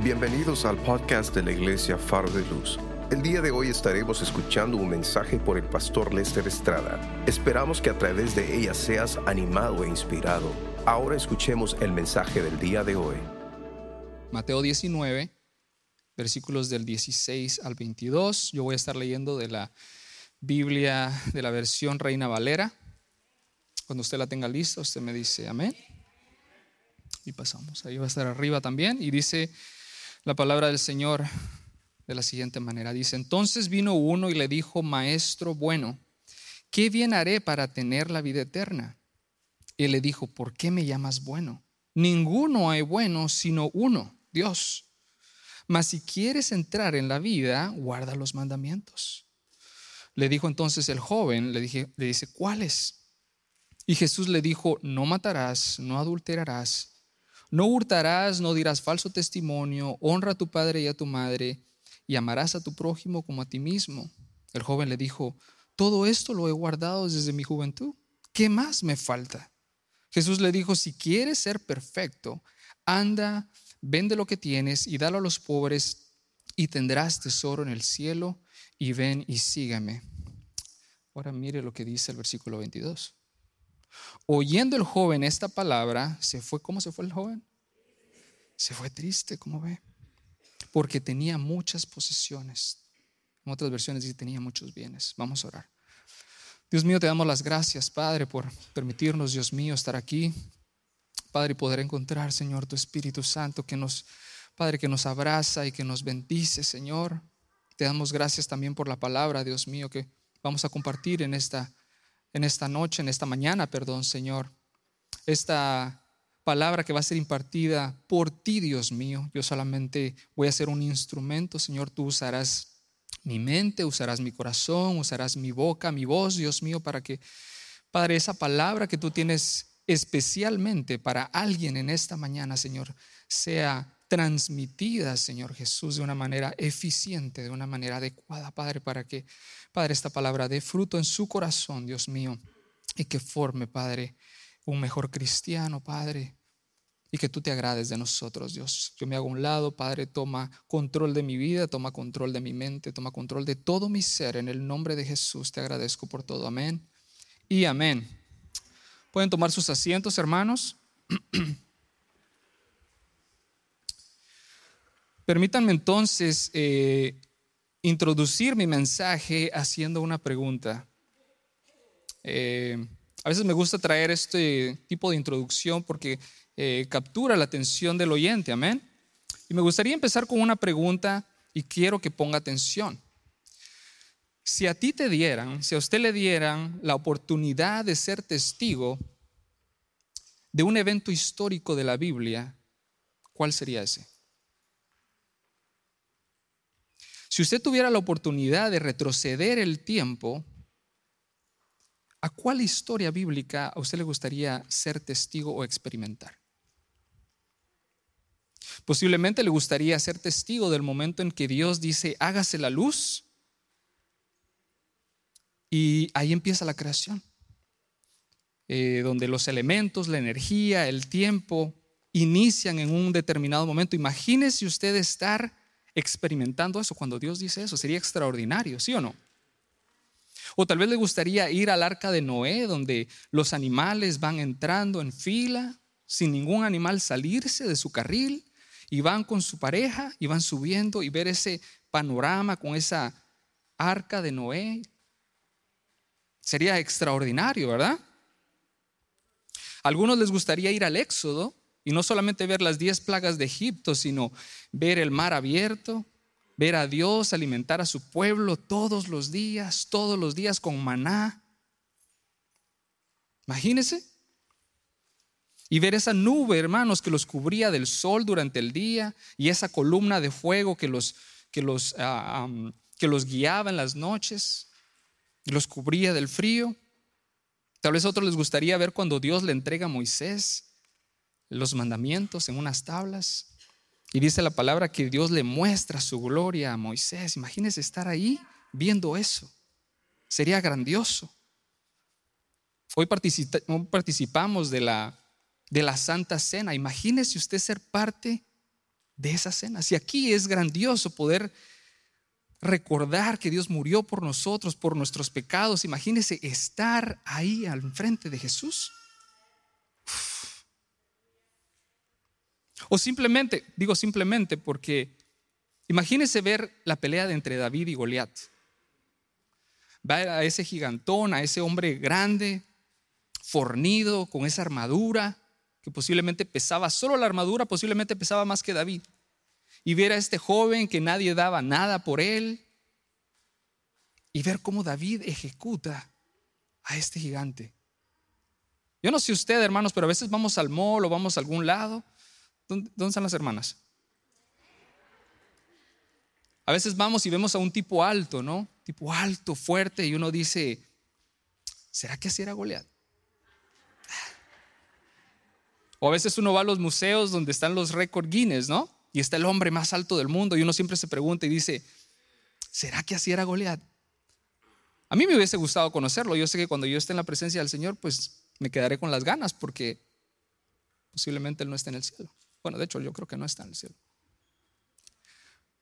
Bienvenidos al podcast de la Iglesia Faro de Luz. El día de hoy estaremos escuchando un mensaje por el pastor Lester Estrada. Esperamos que a través de ella seas animado e inspirado. Ahora escuchemos el mensaje del día de hoy. Mateo 19, versículos del 16 al 22. Yo voy a estar leyendo de la Biblia de la versión Reina Valera. Cuando usted la tenga lista, usted me dice amén. Y pasamos. Ahí va a estar arriba también. Y dice la palabra del Señor de la siguiente manera. Dice, entonces vino uno y le dijo, Maestro bueno, ¿qué bien haré para tener la vida eterna? Y le dijo, ¿por qué me llamas bueno? Ninguno hay bueno sino uno, Dios. Mas si quieres entrar en la vida, guarda los mandamientos. Le dijo entonces el joven, le, dije, le dice, ¿cuáles? Y Jesús le dijo, no matarás, no adulterarás no hurtarás, no dirás falso testimonio, honra a tu padre y a tu madre, y amarás a tu prójimo como a ti mismo. El joven le dijo, todo esto lo he guardado desde mi juventud. ¿Qué más me falta? Jesús le dijo, si quieres ser perfecto, anda, vende lo que tienes y dalo a los pobres, y tendrás tesoro en el cielo, y ven y sígame. Ahora mire lo que dice el versículo 22. Oyendo el joven esta palabra, se fue, ¿cómo se fue el joven? Se fue triste, como ve, porque tenía muchas posesiones. En otras versiones dice tenía muchos bienes. Vamos a orar. Dios mío, te damos las gracias, Padre, por permitirnos, Dios mío, estar aquí. Padre, poder encontrar, Señor, tu Espíritu Santo que nos, Padre, que nos abraza y que nos bendice, Señor. Te damos gracias también por la palabra, Dios mío, que vamos a compartir en esta en esta noche, en esta mañana, perdón, Señor. Esta palabra que va a ser impartida por ti, Dios mío. Yo solamente voy a ser un instrumento, Señor. Tú usarás mi mente, usarás mi corazón, usarás mi boca, mi voz, Dios mío, para que, Padre, esa palabra que tú tienes especialmente para alguien en esta mañana, Señor, sea transmitida, Señor Jesús, de una manera eficiente, de una manera adecuada, Padre, para que, Padre, esta palabra dé fruto en su corazón, Dios mío, y que forme, Padre, un mejor cristiano, Padre, y que tú te agrades de nosotros, Dios. Yo me hago un lado, Padre, toma control de mi vida, toma control de mi mente, toma control de todo mi ser. En el nombre de Jesús te agradezco por todo. Amén y amén. Pueden tomar sus asientos, hermanos. Permítanme entonces eh, introducir mi mensaje haciendo una pregunta. Eh, a veces me gusta traer este tipo de introducción porque eh, captura la atención del oyente, amén. Y me gustaría empezar con una pregunta y quiero que ponga atención. Si a ti te dieran, si a usted le dieran la oportunidad de ser testigo de un evento histórico de la Biblia, ¿cuál sería ese? Si usted tuviera la oportunidad de retroceder el tiempo, ¿a cuál historia bíblica a usted le gustaría ser testigo o experimentar? Posiblemente le gustaría ser testigo del momento en que Dios dice, hágase la luz. Y ahí empieza la creación, eh, donde los elementos, la energía, el tiempo inician en un determinado momento. Imagínese usted estar experimentando eso cuando Dios dice eso. Sería extraordinario, ¿sí o no? O tal vez le gustaría ir al arca de Noé, donde los animales van entrando en fila, sin ningún animal salirse de su carril, y van con su pareja, y van subiendo y ver ese panorama con esa arca de Noé. Sería extraordinario, ¿verdad? A algunos les gustaría ir al Éxodo, y no solamente ver las diez plagas de Egipto, sino ver el mar abierto, ver a Dios alimentar a su pueblo todos los días, todos los días con maná. Imagínense. Y ver esa nube, hermanos, que los cubría del sol durante el día y esa columna de fuego que los, que los, ah, que los guiaba en las noches y los cubría del frío. Tal vez a otros les gustaría ver cuando Dios le entrega a Moisés los mandamientos en unas tablas. Y dice la palabra que Dios le muestra su gloria a Moisés. Imagínese estar ahí viendo eso. Sería grandioso. Hoy participamos de la, de la Santa Cena. Imagínese usted ser parte de esa cena. Si aquí es grandioso poder recordar que Dios murió por nosotros, por nuestros pecados, imagínese estar ahí al frente de Jesús. O simplemente, digo simplemente porque imagínese ver la pelea entre David y Goliat. Va a ese gigantón, a ese hombre grande, fornido, con esa armadura, que posiblemente pesaba, solo la armadura posiblemente pesaba más que David. Y ver a este joven que nadie daba nada por él. Y ver cómo David ejecuta a este gigante. Yo no sé usted, hermanos, pero a veces vamos al mall o vamos a algún lado. ¿Dónde, están las hermanas? A veces vamos y vemos a un tipo alto, ¿no? Tipo alto, fuerte, y uno dice, ¿será que así era Goliat? O a veces uno va a los museos donde están los récord Guinness, ¿no? Y está el hombre más alto del mundo y uno siempre se pregunta y dice, ¿será que así era Goliat? A mí me hubiese gustado conocerlo. Yo sé que cuando yo esté en la presencia del Señor, pues me quedaré con las ganas porque posiblemente Él no está en el cielo. Bueno, de hecho yo creo que no está en el cielo.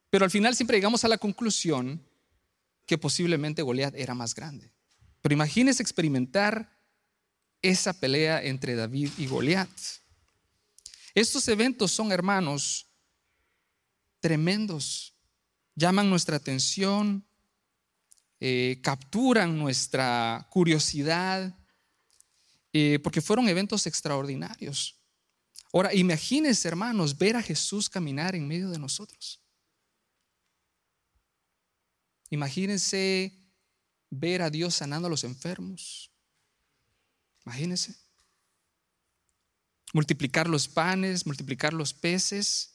Pero al final siempre llegamos a la conclusión que posiblemente Goliat era más grande. Pero imagínese experimentar esa pelea entre David y Goliat. Estos eventos son, hermanos, tremendos. Llaman nuestra atención, eh, capturan nuestra curiosidad, eh, porque fueron eventos extraordinarios. Ahora, imagínense, hermanos, ver a Jesús caminar en medio de nosotros. Imagínense ver a Dios sanando a los enfermos. Imagínense multiplicar los panes, multiplicar los peces,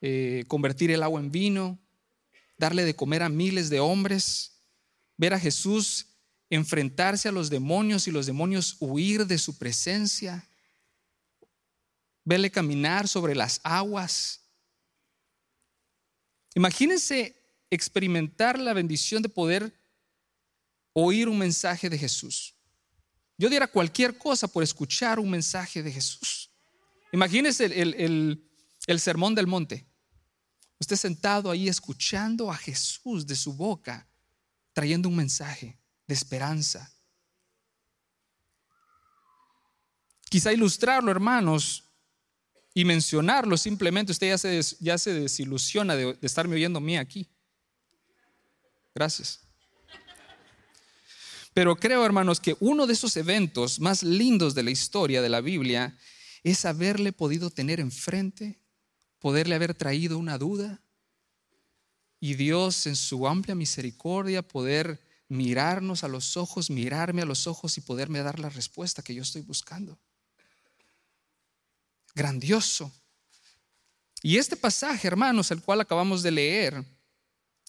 eh, convertir el agua en vino, darle de comer a miles de hombres, ver a Jesús enfrentarse a los demonios y los demonios huir de su presencia, verle caminar sobre las aguas. Imagínense experimentar la bendición de poder oír un mensaje de Jesús. Yo diera cualquier cosa por escuchar un mensaje de Jesús. Imagínese el, sermón del monte. Usted sentado ahí escuchando a Jesús de su boca, trayendo un mensaje de esperanza. Quizá ilustrarlo, hermanos, y mencionarlo simplemente, usted ya se, ya se desilusiona de, de estarme oyendo a mí aquí. Gracias. Pero creo, hermanos, que uno de esos eventos más lindos de la historia de la Biblia es haberle podido tener enfrente, poderle haber traído una duda y Dios en su amplia misericordia poder mirarnos a los ojos, mirarme a los ojos y poderme dar la respuesta que yo estoy buscando. Grandioso. Y este pasaje, hermanos, el cual acabamos de leer,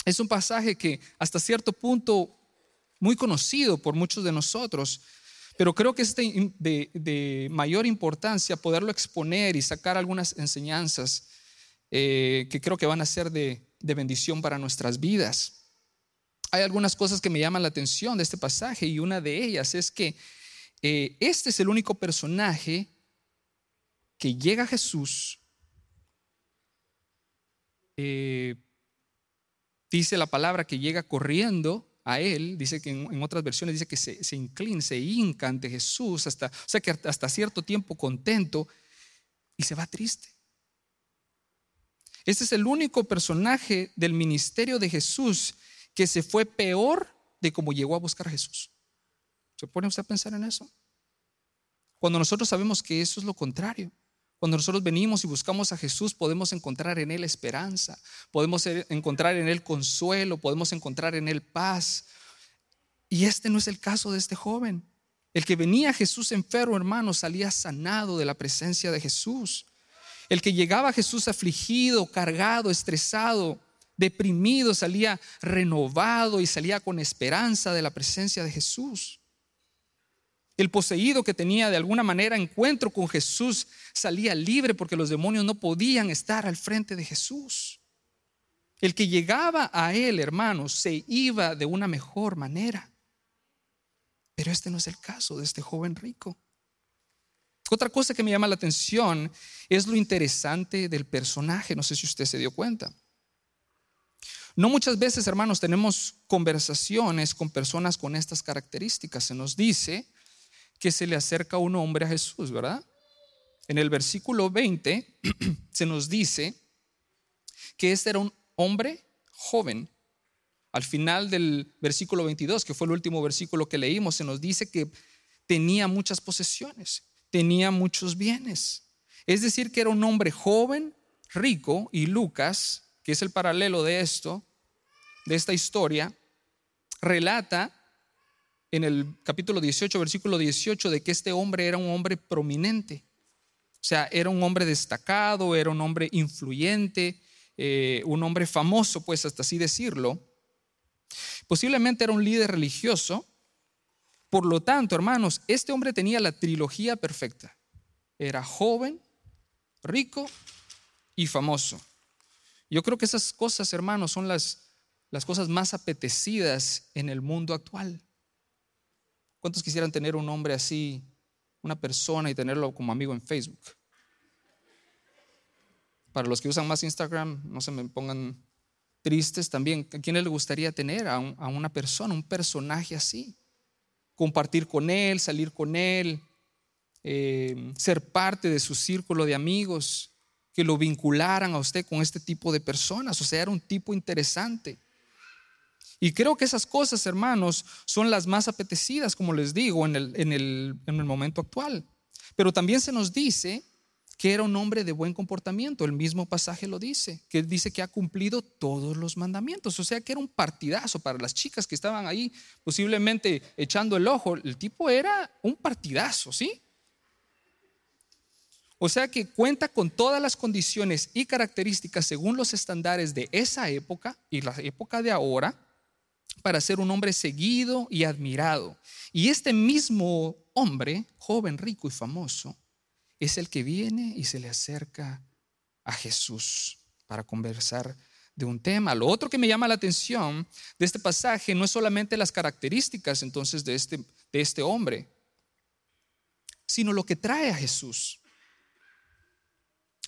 es un pasaje que hasta cierto punto muy conocido por muchos de nosotros, pero creo que es de, mayor importancia poderlo exponer y sacar algunas enseñanzas eh, que creo que van a ser de, bendición para nuestras vidas. Hay algunas cosas que me llaman la atención de este pasaje y una de ellas es que eh, este es el único personaje que llega Jesús. Eh, dice la palabra que llega corriendo a él, dice que en, otras versiones dice que se, inclina, se hinca ante Jesús, hasta, o sea que hasta cierto tiempo contento y se va triste. Este es el único personaje del ministerio de Jesús que se fue peor de cómo llegó a buscar a Jesús. ¿Se pone usted a pensar en eso? Cuando nosotros sabemos que eso es lo contrario. Cuando nosotros venimos y buscamos a Jesús, podemos encontrar en Él esperanza, podemos encontrar en Él consuelo, podemos encontrar en Él paz. Y este no es el caso de este joven. El que venía a Jesús enfermo, hermano, salía sanado de la presencia de Jesús. El que llegaba a Jesús afligido, cargado, estresado, deprimido, salía renovado y salía con esperanza de la presencia de Jesús. El poseído que tenía de alguna manera encuentro con Jesús salía libre porque los demonios no podían estar al frente de Jesús. El que llegaba a él, hermanos, se iba de una mejor manera. Pero este no es el caso de este joven rico. Otra cosa que me llama la atención es lo interesante del personaje. No sé si usted se dio cuenta. No muchas veces, hermanos, tenemos conversaciones con personas con estas características. Se nos dice que se le acerca un hombre a Jesús, ¿verdad? En el versículo 20 se nos dice que este era un hombre joven. Al final del versículo 22, que fue el último versículo que leímos, se nos dice que tenía muchas posesiones, tenía muchos bienes. Es decir, que era un hombre joven, rico, y Lucas, que es el paralelo de esto, de esta historia, relata en el capítulo 18, versículo 18, de que este hombre era un hombre prominente. O sea, era un hombre destacado, era un hombre influyente, eh, un hombre famoso, pues hasta así decirlo. Posiblemente era un líder religioso. Por lo tanto, hermanos, este hombre tenía la trilogía perfecta. Era joven, rico y famoso. Yo creo que esas cosas, hermanos, son las, las cosas más apetecidas en el mundo actual. ¿Cuántos quisieran tener un hombre así, una persona y tenerlo como amigo en Facebook? Para los que usan más Instagram, no se me pongan tristes también. ¿A quién le gustaría tener a, una persona, un personaje así? Compartir con él, salir con él, eh, ser parte de su círculo de amigos, que lo vincularan a usted con este tipo de personas. O sea, era un tipo interesante. Y creo que esas cosas, hermanos, son las más apetecidas, como les digo, en el, en el, en el momento actual. Pero también se nos dice que era un hombre de buen comportamiento. El mismo pasaje lo dice, que dice que ha cumplido todos los mandamientos. O sea que era un partidazo para las chicas que estaban ahí posiblemente echando el ojo. El tipo era un partidazo, ¿sí? O sea que cuenta con todas las condiciones y características según los estándares de esa época y la época de ahora para ser un hombre seguido y admirado. Y este mismo hombre, joven, rico y famoso, es el que viene y se le acerca a Jesús para conversar de un tema. Lo otro que me llama la atención de este pasaje no es solamente las características entonces de este, de este hombre, sino lo que trae a Jesús.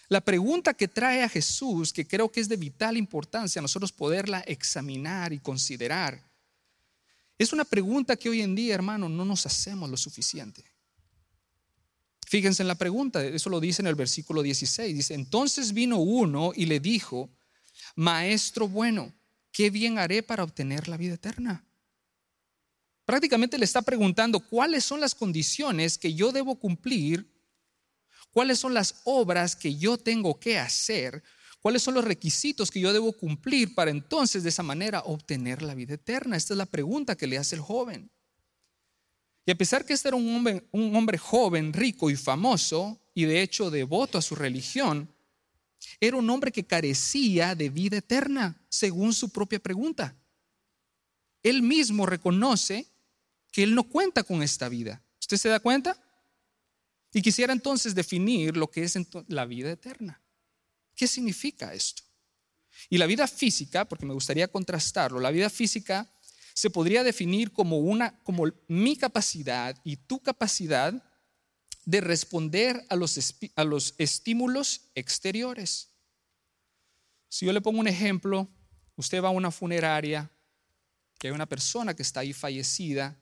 La pregunta que trae a Jesús, que creo que es de vital importancia nosotros poderla examinar y considerar, es una pregunta que hoy en día, hermano, no nos hacemos lo suficiente. Fíjense en la pregunta, eso lo dice en el versículo 16. Dice, entonces vino uno y le dijo, Maestro bueno, ¿qué bien haré para obtener la vida eterna? Prácticamente le está preguntando cuáles son las condiciones que yo debo cumplir, cuáles son las obras que yo tengo que hacer, cuáles son los requisitos que yo debo cumplir para entonces de esa manera obtener la vida eterna. Esta es la pregunta que le hace el joven. Y a pesar que este era un hombre, un hombre joven, rico y famoso, y de hecho devoto a su religión, era un hombre que carecía de vida eterna, según su propia pregunta. Él mismo reconoce que él no cuenta con esta vida. ¿Usted se da cuenta? Y quisiera entonces definir lo que es la vida eterna. ¿Qué significa esto? Y la vida física, porque me gustaría contrastarlo, la vida física se podría definir como una como mi capacidad y tu capacidad de responder a los, a los estímulos exteriores. Si yo le pongo un ejemplo, usted va a una funeraria, que hay una persona que está ahí fallecida,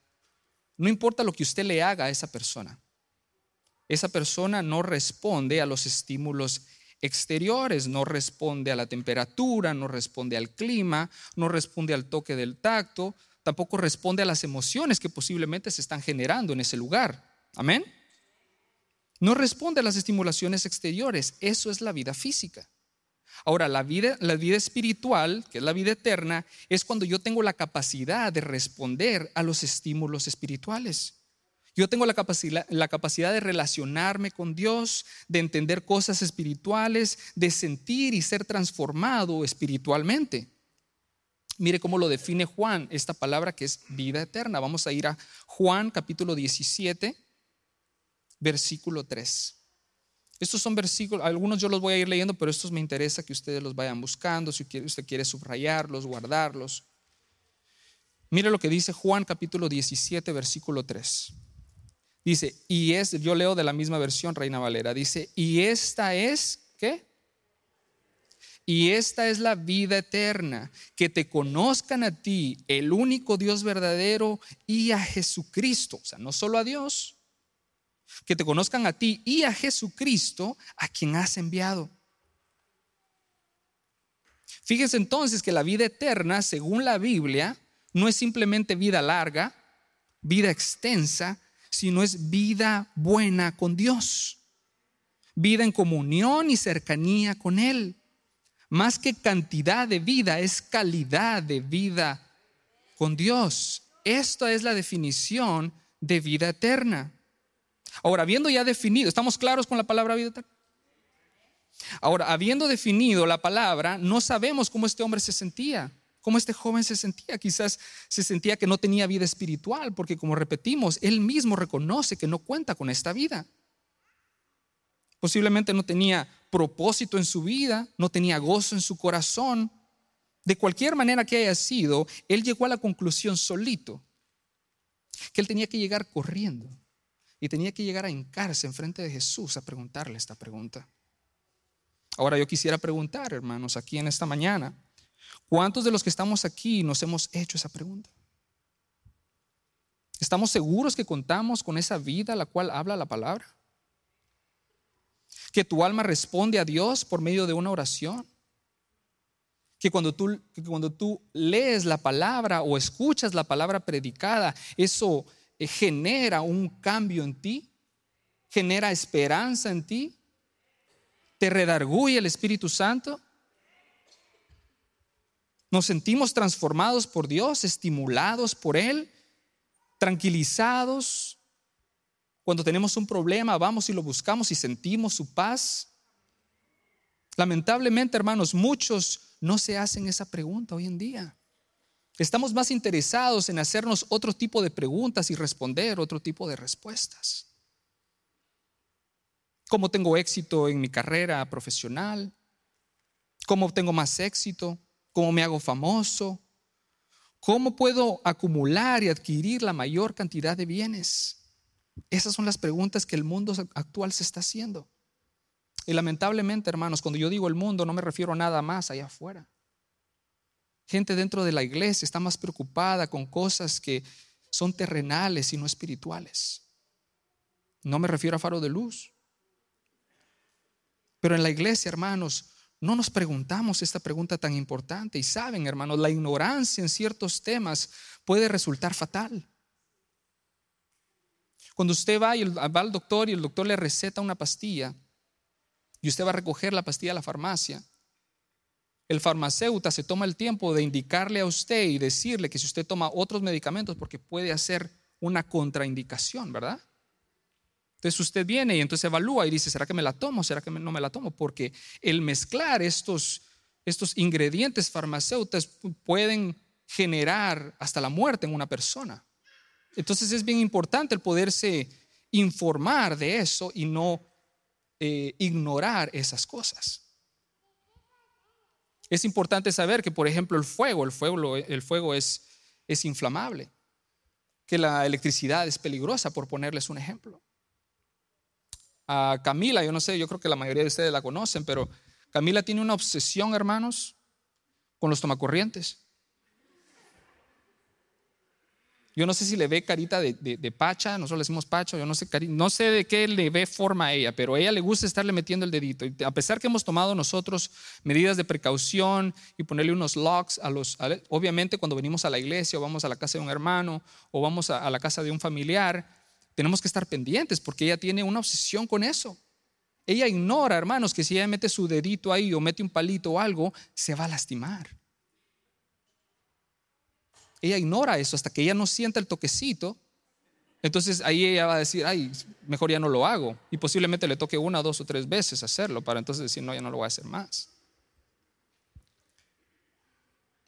no importa lo que usted le haga a esa persona, esa persona no responde a los estímulos exteriores, no responde a la temperatura, no responde al clima, no responde al toque del tacto, tampoco responde a las emociones que posiblemente se están generando en ese lugar. Amén. No responde a las estimulaciones exteriores, eso es la vida física. Ahora, la vida, la vida espiritual, que es la vida eterna, es cuando yo tengo la capacidad de responder a los estímulos espirituales. Yo tengo la capacidad, de relacionarme con Dios, de entender cosas espirituales, de sentir y ser transformado espiritualmente. Mire cómo lo define Juan, esta palabra que es vida eterna. Vamos a ir a Juan capítulo 17, versículo 3. Estos son versículos, algunos yo los voy a ir leyendo, pero estos me interesa que ustedes los vayan buscando, si usted quiere subrayarlos, guardarlos. Mire lo que dice Juan capítulo 17, versículo 3. Dice, y es, yo leo de la misma versión, Reina Valera, dice, y esta es, ¿qué? Y esta es la vida eterna, que te conozcan a ti, el único Dios verdadero, y a Jesucristo. O sea, no solo a Dios, que te conozcan a ti y a Jesucristo, a quien has enviado. Fíjense entonces que la vida eterna, según la Biblia, no es simplemente vida larga, vida extensa, sino es vida buena con Dios, vida en comunión y cercanía con Él. Más que cantidad de vida, es calidad de vida con Dios. Esta es la definición de vida eterna. Ahora, habiendo ya definido, ¿estamos claros con la palabra vida eterna? Ahora, habiendo definido la palabra, no sabemos cómo este hombre se sentía, cómo este joven se sentía. Quizás se sentía que no tenía vida espiritual, porque como repetimos, él mismo reconoce que no cuenta con esta vida. Posiblemente no tenía propósito en su vida, no tenía gozo en su corazón. De cualquier manera que haya sido, él llegó a la conclusión solito que él tenía que llegar corriendo y tenía que llegar a hincarse enfrente de Jesús a preguntarle esta pregunta. Ahora yo quisiera preguntar, hermanos, aquí en esta mañana, ¿cuántos de los que estamos aquí nos hemos hecho esa pregunta? ¿Estamos seguros que contamos con esa vida la cual habla la palabra? ¿Que tu alma responde a Dios por medio de una oración? Que cuando tú, cuando tú lees la palabra o escuchas la palabra predicada, eso eh, genera un cambio en ti, genera esperanza en ti, te redarguye el Espíritu Santo. Nos sentimos transformados por Dios, estimulados por Él, tranquilizados. Cuando tenemos un problema, vamos y lo buscamos y sentimos su paz. Lamentablemente, hermanos, muchos no se hacen esa pregunta hoy en día. Estamos más interesados en hacernos otro tipo de preguntas y responder otro tipo de respuestas cómo tengo éxito en mi carrera profesional, cómo tengo más éxito, cómo me hago famoso, cómo puedo acumular y adquirir la mayor cantidad de bienes. Esas son las preguntas que el mundo actual se está haciendo. Y lamentablemente, hermanos, cuando yo digo el mundo no me refiero a nada más allá afuera. Gente dentro de la iglesia está más preocupada con cosas que son terrenales y no espirituales. No me refiero a faro de luz. Pero en la iglesia, hermanos, no nos preguntamos esta pregunta tan importante. Y saben, hermanos, la ignorancia en ciertos temas puede resultar fatal. Cuando usted va, y va al doctor y el doctor le receta una pastilla y usted va a recoger la pastilla a la farmacia, el farmacéutico se toma el tiempo de indicarle a usted y decirle que si usted toma otros medicamentos porque puede hacer una contraindicación, ¿verdad? Entonces usted viene y entonces evalúa y dice, ¿será que me la tomo? ¿Será que no me la tomo? Porque el mezclar estos, estos ingredientes farmacéuticos pueden generar hasta la muerte en una persona. Entonces es bien importante el poderse informar de eso y no eh, ignorar esas cosas. Es importante saber que, por ejemplo, el fuego, el fuego, el fuego es, es inflamable, que la electricidad es peligrosa, por ponerles un ejemplo a Camila, yo no sé, yo creo que la mayoría de ustedes la conocen, pero Camila tiene una obsesión, hermanos, con los tomacorrientes. Yo no sé si le ve carita de, pacha, nosotros le decimos pacha, yo no sé, no sé de qué le ve forma a ella, pero a ella le gusta estarle metiendo el dedito. A pesar que hemos tomado nosotros medidas de precaución y ponerle unos locks a los, obviamente cuando venimos a la iglesia o vamos a la casa de un hermano o vamos a la casa de un familiar, tenemos que estar pendientes porque ella tiene una obsesión con eso. Ella ignora, hermanos, que si ella mete su dedito ahí o mete un palito o algo, se va a lastimar. Ella ignora eso hasta que ella no sienta el toquecito. Entonces ahí ella va a decir, ay, mejor ya no lo hago. Y posiblemente le toque una, dos o tres veces hacerlo para entonces decir, no, ya no lo voy a hacer más.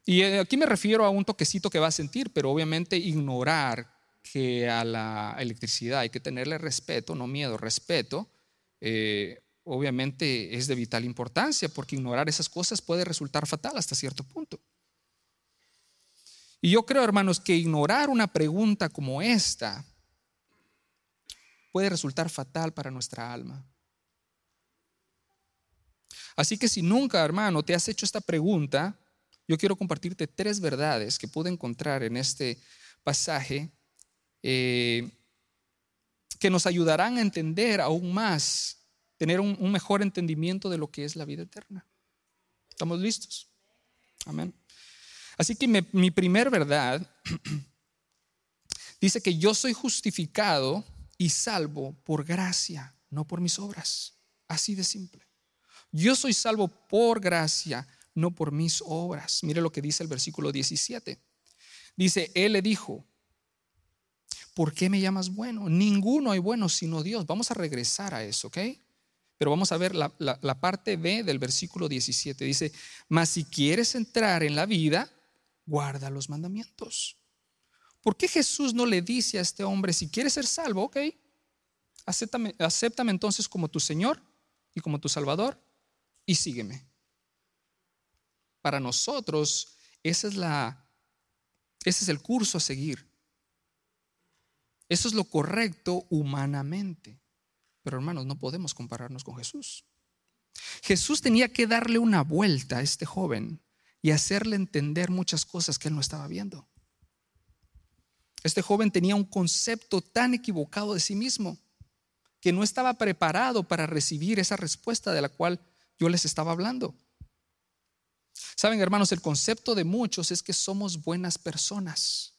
Y eh, aquí me refiero a un toquecito que va a sentir, pero obviamente ignorar que a la electricidad hay que tenerle respeto, no miedo, respeto, eh, obviamente es de vital importancia porque ignorar esas cosas puede resultar fatal hasta cierto punto. Y yo creo, hermanos, que ignorar una pregunta como esta puede resultar fatal para nuestra alma. Así que si nunca, hermano, te has hecho esta pregunta, yo quiero compartirte tres verdades que pude encontrar en este pasaje eh, que nos ayudarán a entender aún más, tener un, mejor entendimiento de lo que es la vida eterna. ¿Estamos listos? Amén. Así que mi, mi primer verdad dice que yo soy justificado y salvo por gracia, no por mis obras. Así de simple. Yo soy salvo por gracia, no por mis obras. Mire lo que dice el versículo 17. Dice, Él le dijo, ¿por qué me llamas bueno? Ninguno hay bueno sino Dios. Vamos a regresar a eso, ¿ok? Pero vamos a ver la, parte B del versículo 17. Dice, mas si quieres entrar en la vida, guarda los mandamientos. ¿Por qué Jesús no le dice a este hombre, si quieres ser salvo, ok, acéptame, entonces como tu Señor y como tu Salvador y sígueme? Para nosotros, ese es el curso a seguir. Eso es lo correcto humanamente. Pero hermanos, no podemos compararnos con Jesús. Jesús tenía que darle una vuelta a este joven y hacerle entender muchas cosas que él no estaba viendo. Este joven tenía un concepto tan equivocado de sí mismo que no estaba preparado para recibir esa respuesta de la cual yo les estaba hablando. Saben, hermanos, el concepto de muchos es que somos buenas personas,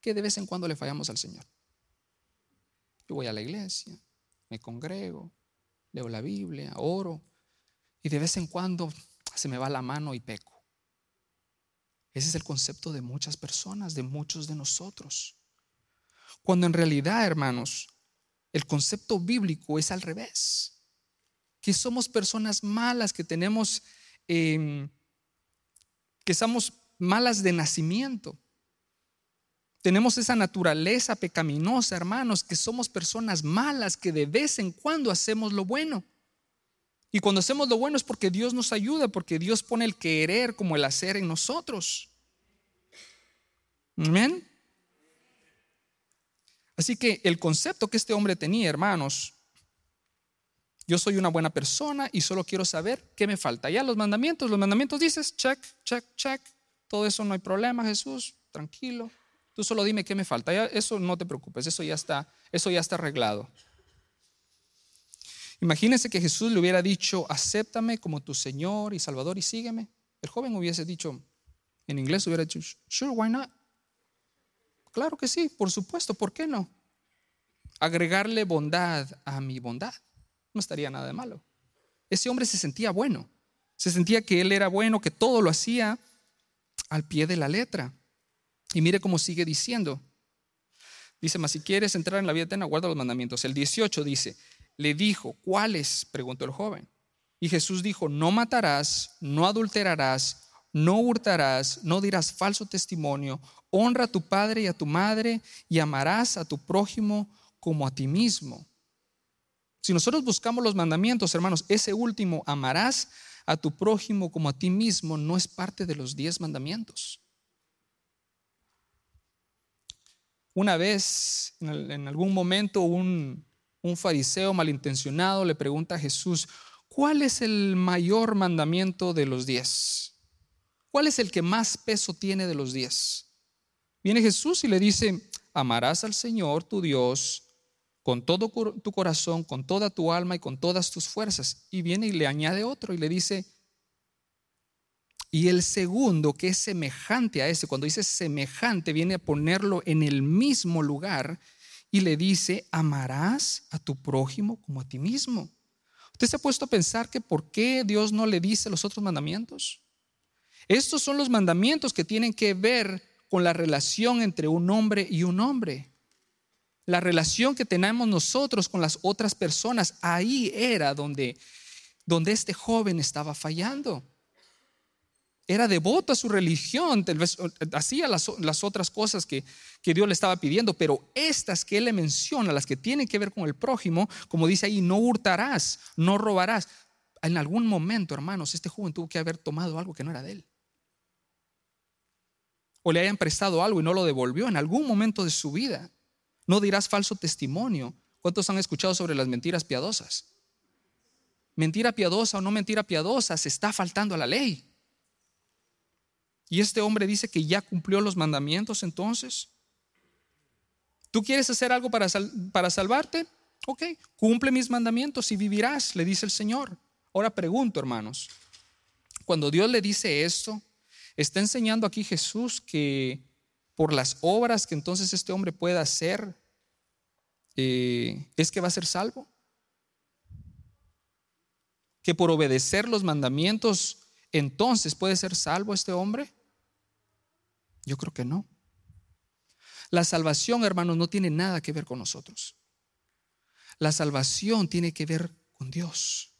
que de vez en cuando le fallamos al Señor. Yo voy a la iglesia, me congrego, leo la Biblia, oro, y de vez en cuando se me va la mano y peco. Ese es el concepto de muchas personas, de muchos de nosotros. Cuando en realidad, hermanos, el concepto bíblico es al revés. Que somos personas malas, que tenemos, em, que somos malas de nacimiento. Tenemos esa naturaleza pecaminosa, hermanos, que somos personas malas, que de vez en cuando hacemos lo bueno. Y cuando hacemos lo bueno es porque Dios nos ayuda, porque Dios pone el querer como el hacer en nosotros. Amén. Así que el concepto que este hombre tenía, hermanos, yo soy una buena persona y solo quiero saber qué me falta. Ya los mandamientos, los mandamientos dices, check, check, check. Todo eso no hay problema, Jesús, tranquilo. Tú solo dime qué me falta. Ya, eso no te preocupes, eso ya está, eso ya está arreglado. Imagínense que Jesús le hubiera dicho, acéptame como tu Señor y Salvador y sígueme. El joven hubiese dicho, en inglés hubiera dicho, sure, why not? Claro que sí, por supuesto, ¿por qué no? Agregarle bondad a mi bondad. No estaría nada de malo. Ese hombre se sentía bueno. Se sentía que él era bueno, que todo lo hacía al pie de la letra. Y mire cómo sigue diciendo. Dice, mas si quieres entrar en la vida eterna, guarda los mandamientos. El 18 dice, le dijo, ¿cuáles? Preguntó el joven. Y Jesús dijo, no matarás, no adulterarás, no hurtarás, no dirás falso testimonio, honra a tu padre y a tu madre y amarás a tu prójimo como a ti mismo. Si nosotros buscamos los mandamientos, hermanos, ese último, amarás a tu prójimo como a ti mismo, no es parte de los diez mandamientos. Una vez, en, algún momento, un, un fariseo malintencionado le pregunta a Jesús, ¿cuál es el mayor mandamiento de los diez? ¿Cuál es el que más peso tiene de los diez? Viene Jesús y le dice, amarás al Señor tu Dios con todo tu corazón, con toda tu alma y con todas tus fuerzas. Y viene y le añade otro y le dice, y el segundo, que es semejante a ese, cuando dice semejante, viene a ponerlo en el mismo lugar y le dice, amarás a tu prójimo como a ti mismo. ¿Usted se ha puesto a pensar que por qué Dios no le dice los otros mandamientos? Estos son los mandamientos que tienen que ver con la relación entre un hombre y un hombre. La relación que tenemos nosotros con las otras personas, ahí era donde, donde este joven estaba fallando era devoto a su religión, hacía las, otras cosas que, que, Dios le estaba pidiendo, pero estas que él le menciona, las que tienen que ver con el prójimo, como dice ahí, no hurtarás, no robarás. En algún momento, hermanos, este joven tuvo que haber tomado algo que no era de él. O le hayan prestado algo y no lo devolvió en algún momento de su vida. No dirás falso testimonio. ¿Cuántos han escuchado sobre las mentiras piadosas? Mentira piadosa o no mentira piadosa, se está faltando a la ley. Y este hombre dice que ya cumplió los mandamientos entonces. ¿Tú quieres hacer algo para, para salvarte? Ok, cumple mis mandamientos y vivirás, le dice el Señor. Ahora pregunto, hermanos, cuando Dios le dice esto, está enseñando aquí Jesús que por las obras que entonces este hombre pueda hacer, eh, es que va a ser salvo. Que por obedecer los mandamientos, entonces puede ser salvo este hombre. Yo creo que no. La salvación, hermanos, no tiene nada que ver con nosotros. La salvación tiene que ver con Dios.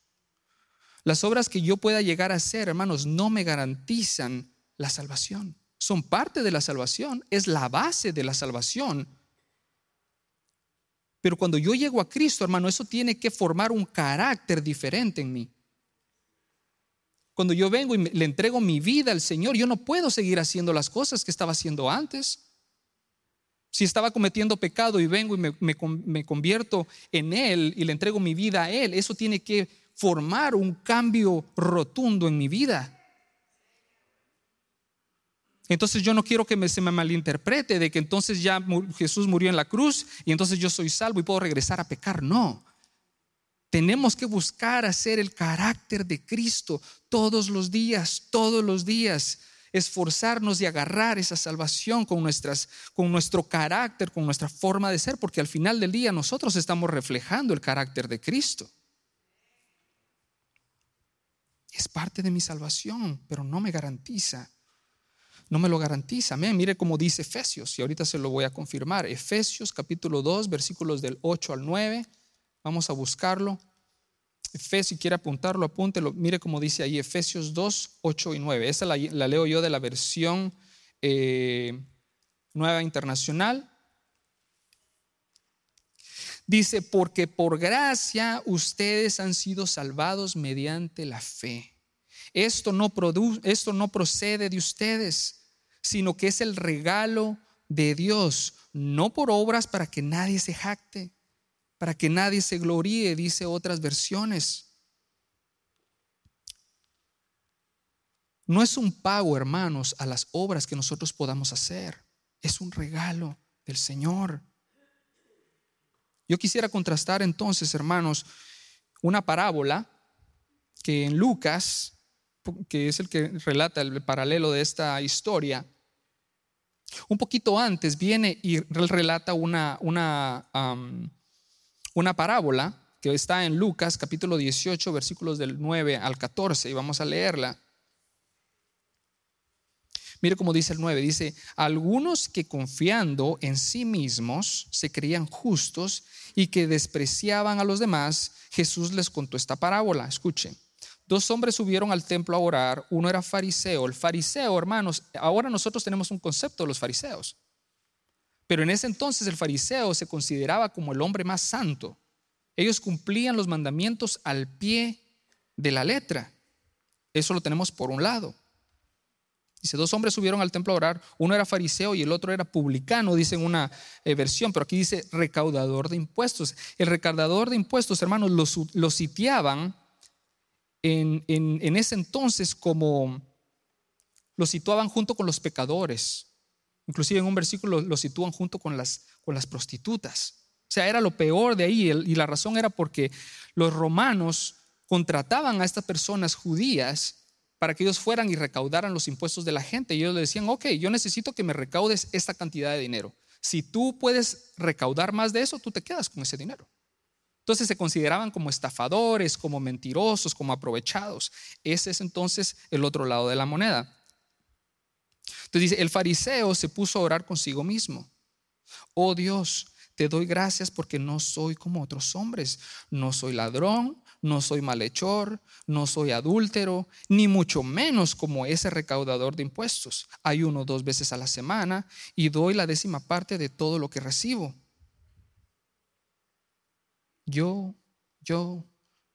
Las obras que yo pueda llegar a hacer, hermanos, no me garantizan la salvación. Son parte de la salvación, es la base de la salvación. Pero cuando yo llego a Cristo, hermano, eso tiene que formar un carácter diferente en mí. Cuando yo vengo y le entrego mi vida al Señor, yo no puedo seguir haciendo las cosas que estaba haciendo antes. Si estaba cometiendo pecado y vengo y me, convierto en Él y le entrego mi vida a Él, eso tiene que formar un cambio rotundo en mi vida. Entonces yo no quiero que se me malinterprete de que entonces ya Jesús murió en la cruz y entonces yo soy salvo y puedo regresar a pecar. No. Tenemos que buscar hacer el carácter de Cristo todos los días, todos los días esforzarnos y agarrar esa salvación con, con nuestro carácter, con nuestra forma de ser, porque al final del día nosotros estamos reflejando el carácter de Cristo. Es parte de mi salvación, pero no me garantiza. No me lo garantiza. Mire cómo dice Efesios, y ahorita se lo voy a confirmar. Efesios capítulo 2, versículos del 8 al 9. Vamos a buscarlo. Efesios, si quiere apuntarlo, apúntelo. Mire cómo dice ahí Efesios 2, 8 y 9. Esa la, leo yo de la versión eh, nueva internacional. Dice, porque por gracia ustedes han sido salvados mediante la fe. Esto no, esto no procede de ustedes, sino que es el regalo de Dios, no por obras para que nadie se jacte para que nadie se gloríe, dice otras versiones. No es un pago, hermanos, a las obras que nosotros podamos hacer. Es un regalo del Señor. Yo quisiera contrastar entonces, hermanos, una parábola que en Lucas, que es el que relata el paralelo de esta historia, un poquito antes viene y relata una, una una parábola que está en Lucas capítulo 18 versículos del 9 al 14 y vamos a leerla. Mire cómo dice el 9, dice, algunos que confiando en sí mismos se creían justos y que despreciaban a los demás, Jesús les contó esta parábola. Escuchen, dos hombres subieron al templo a orar, uno era fariseo, el fariseo, hermanos, ahora nosotros tenemos un concepto de los fariseos. Pero en ese entonces el fariseo se consideraba como el hombre más santo. Ellos cumplían los mandamientos al pie de la letra. Eso lo tenemos por un lado. Dice, dos hombres subieron al templo a orar, uno era fariseo y el otro era publicano, dice en una eh, versión, pero aquí dice recaudador de impuestos. El recaudador de impuestos, hermanos, lo, sitiaban en, en ese entonces como, lo situaban junto con los pecadores, Inclusive en un versículo lo, sitúan junto con las, con las prostitutas. O sea, era lo peor de ahí y la razón era porque los romanos contrataban a estas personas judías para que ellos fueran y recaudaran los impuestos de la gente. Y ellos le decían, ok, yo necesito que me recaudes esta cantidad de dinero. Si tú puedes recaudar más de eso, tú te quedas con ese dinero. Entonces se consideraban como estafadores, como mentirosos, como aprovechados. Ese es entonces el otro lado de la moneda. Entonces dice, el fariseo se puso a orar consigo mismo. Oh Dios, te doy gracias porque no soy como otros hombres. No soy ladrón, no soy malhechor, no soy adúltero, ni mucho menos como ese recaudador de impuestos. Ayuno dos veces a la semana y doy la décima parte de todo lo que recibo. Yo, yo,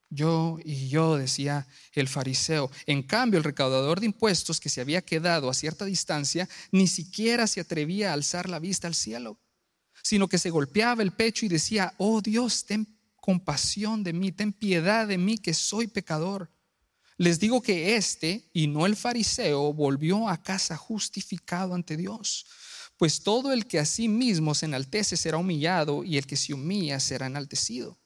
yo y yo, decía el fariseo. En cambio, el recaudador de impuestos que se había quedado a cierta distancia, ni siquiera se atrevía a alzar la vista al cielo, sino que se golpeaba el pecho y decía, oh Dios, ten compasión de mí, ten piedad de mí que soy pecador. Les digo que este, y no el fariseo, volvió a casa justificado ante Dios. Pues todo el que a sí mismo se enaltece será humillado, y el que se humilla será enaltecido.